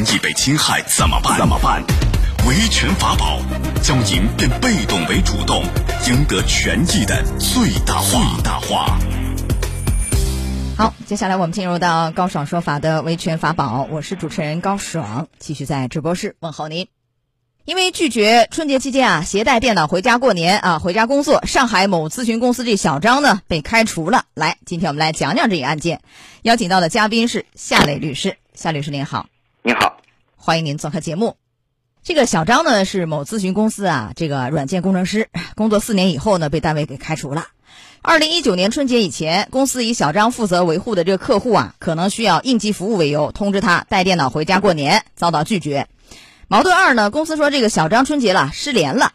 权益被侵害怎么办？怎么办？维权法宝，将您变被动为主动，赢得权益的最大化。最大化。好，接下来我们进入到高爽说法的维权法宝，我是主持人高爽，继续在直播室问候您。因为拒绝春节期间啊携带电脑回家过年啊回家工作，上海某咨询公司这小张呢被开除了。来，今天我们来讲讲这一案件，邀请到的嘉宾是夏磊律师。夏律师您好，欢迎您做客节目。这个小张呢是某咨询公司啊这个软件工程师，工作四年以后呢被单位给开除了。二零一九年春节以前，公司以小张负责维护的这个客户啊可能需要应急服务为由，通知他带电脑回家过年，遭到拒绝。矛盾二呢？公司说这个小张春节了失联了。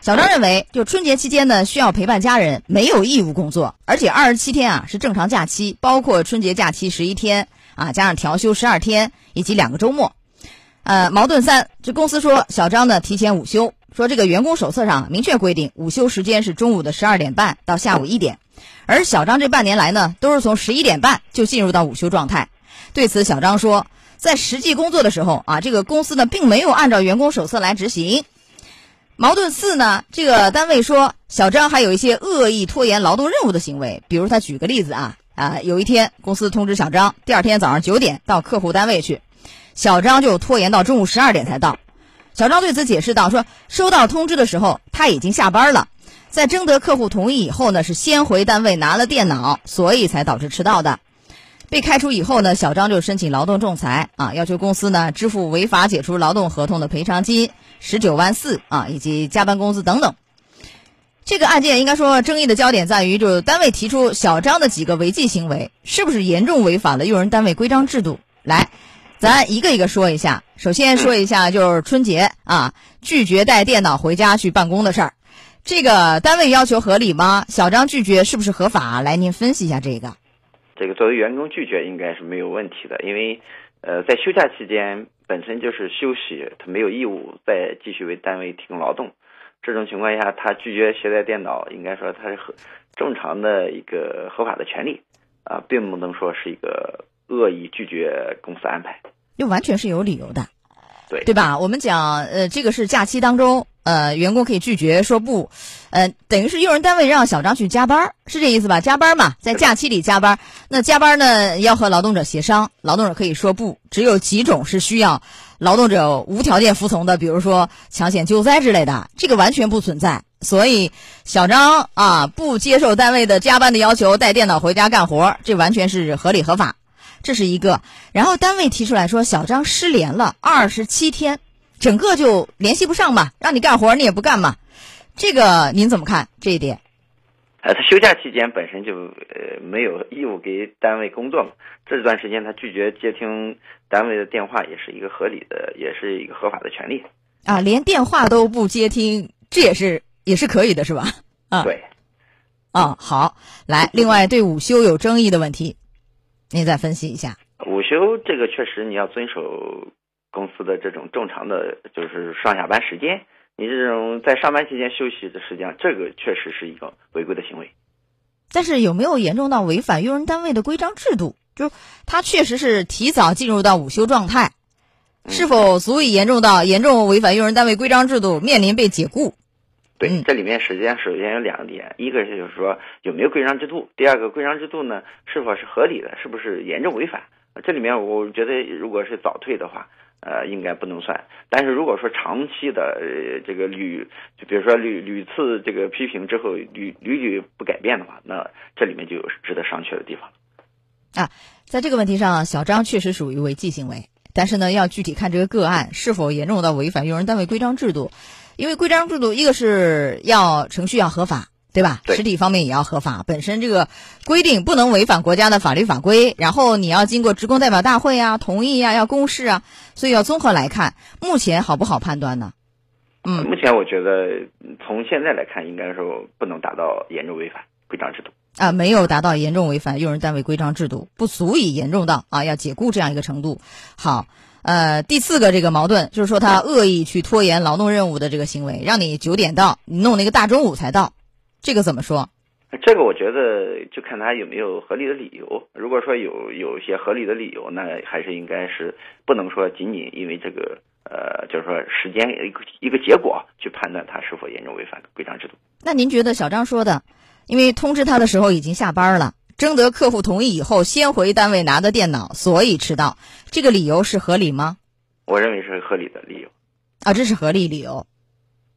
小张认为，就春节期间呢需要陪伴家人，没有义务工作，而且二十七天啊是正常假期，包括春节假期十一天啊，加上调休十二天以及两个周末。呃，矛盾三，这公司说小张呢提前午休，说这个员工手册上明确规定午休时间是中午的十二点半到下午一点，而小张这半年来呢都是从十一点半就进入到午休状态。对此，小张说。在实际工作的时候啊，这个公司呢并没有按照员工手册来执行。矛盾四呢，这个单位说小张还有一些恶意拖延劳动任务的行为，比如他举个例子啊啊，有一天公司通知小张第二天早上九点到客户单位去，小张就拖延到中午十二点才到。小张对此解释道说，收到通知的时候他已经下班了，在征得客户同意以后呢，是先回单位拿了电脑，所以才导致迟到的。被开除以后呢，小张就申请劳动仲裁啊，要求公司呢支付违法解除劳动合同的赔偿金十九万四啊，以及加班工资等等。这个案件应该说争议的焦点在于，就单位提出小张的几个违纪行为是不是严重违反了用人单位规章制度？来，咱一个一个说一下。首先说一下，就是春节啊，拒绝带电脑回家去办公的事儿，这个单位要求合理吗？小张拒绝是不是合法？来，您分析一下这个。这个作为员工拒绝应该是没有问题的，因为，呃，在休假期间本身就是休息，他没有义务再继续为单位提供劳动。这种情况下，他拒绝携带电脑，应该说他是合正常的一个合法的权利，啊，并不能说是一个恶意拒绝公司安排，就完全是有理由的，对对吧？我们讲，呃，这个是假期当中。呃，员工可以拒绝说不，呃，等于是用人单位让小张去加班，是这意思吧？加班嘛，在假期里加班，那加班呢要和劳动者协商，劳动者可以说不。只有几种是需要劳动者无条件服从的，比如说抢险救灾之类的，这个完全不存在。所以小张啊，不接受单位的加班的要求，带电脑回家干活，这完全是合理合法，这是一个。然后单位提出来说，小张失联了二十七天。整个就联系不上嘛，让你干活你也不干嘛，这个您怎么看这一点？呃，他休假期间本身就呃没有义务给单位工作嘛，这段时间他拒绝接听单位的电话也是一个合理的，也是一个合法的权利。啊，连电话都不接听，这也是也是可以的，是吧？啊，对。啊，好，来，另外对午休有争议的问题，您再分析一下。午休这个确实你要遵守。公司的这种正常的就是上下班时间，你这种在上班期间休息的时间，这个确实是一个违规的行为。但是有没有严重到违反用人单位的规章制度？就是他确实是提早进入到午休状态，是否足以严重到严重违反用人单位规章制度，面临被解雇？对，这里面实际上首先有两点，一个是就是说有没有规章制度，第二个规章制度呢是否是合理的，是不是严重违反？这里面我觉得如果是早退的话。呃，应该不能算。但是如果说长期的呃这个屡，就比如说屡屡次这个批评之后屡屡屡不改变的话，那这里面就有值得商榷的地方。啊，在这个问题上，小张确实属于违纪行为，但是呢，要具体看这个个案是否严重到违反用人单位规章制度，因为规章制度一个是要程序要合法。对吧？实体方面也要合法，本身这个规定不能违反国家的法律法规，然后你要经过职工代表大会啊同意啊，要公示啊，所以要综合来看，目前好不好判断呢？嗯，目前我觉得从现在来看，应该说不能达到严重违反规章制度啊，没有达到严重违反用人单位规章制度，不足以严重到啊要解雇这样一个程度。好，呃，第四个这个矛盾就是说他恶意去拖延劳动任务的这个行为，让你九点到，你弄那个大中午才到。这个怎么说？这个我觉得就看他有没有合理的理由。如果说有有一些合理的理由，那还是应该是不能说仅仅因为这个呃，就是说时间一个一个结果去判断他是否严重违反规章制度。那您觉得小张说的，因为通知他的时候已经下班了，征得客户同意以后先回单位拿的电脑，所以迟到，这个理由是合理吗？我认为是合理的理由。啊，这是合理理由。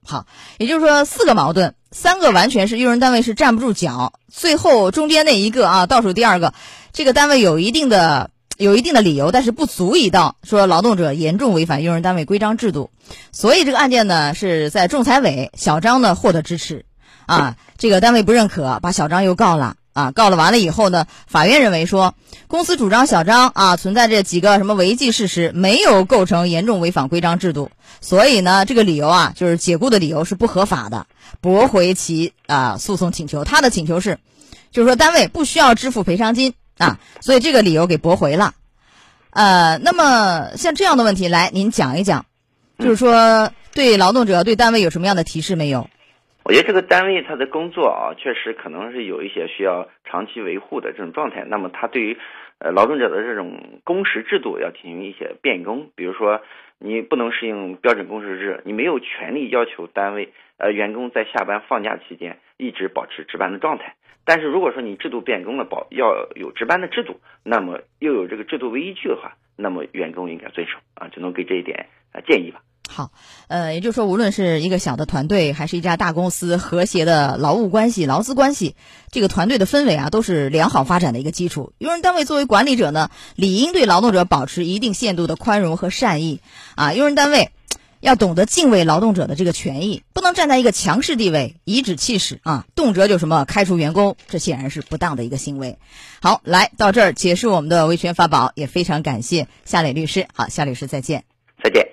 好，也就是说四个矛盾，三个完全是用人单位是站不住脚，最后中间那一个啊，倒数第二个，这个单位有一定的有一定的理由，但是不足以到说劳动者严重违反用人单位规章制度，所以这个案件呢是在仲裁委小张呢获得支持，啊，这个单位不认可，把小张又告了。啊，告了完了以后呢，法院认为说，公司主张小张啊存在这几个什么违纪事实，没有构成严重违反规章制度，所以呢，这个理由啊，就是解雇的理由是不合法的，驳回其啊诉讼请求。他的请求是，就是说单位不需要支付赔偿金啊，所以这个理由给驳回了。呃，那么像这样的问题，来您讲一讲，就是说对劳动者对单位有什么样的提示没有？我觉得这个单位他的工作啊，确实可能是有一些需要长期维护的这种状态。那么他对于呃劳动者的这种工时制度要进行一些变更，比如说你不能适应标准工时制，你没有权利要求单位呃员工在下班放假期间一直保持值班的状态。但是如果说你制度变更了，保要有值班的制度，那么又有这个制度为依据的话，那么员工应该遵守啊，就能给这一点啊建议吧。好，呃，也就是说，无论是一个小的团队，还是一家大公司，和谐的劳务关系、劳资关系，这个团队的氛围啊，都是良好发展的一个基础。用人单位作为管理者呢，理应对劳动者保持一定限度的宽容和善意啊。用人单位要懂得敬畏劳动者的这个权益，不能站在一个强势地位，颐指气使啊，动辄就什么开除员工，这显然是不当的一个行为。好，来到这儿结束我们的维权法宝，也非常感谢夏磊律师。好，夏律师再见。再见。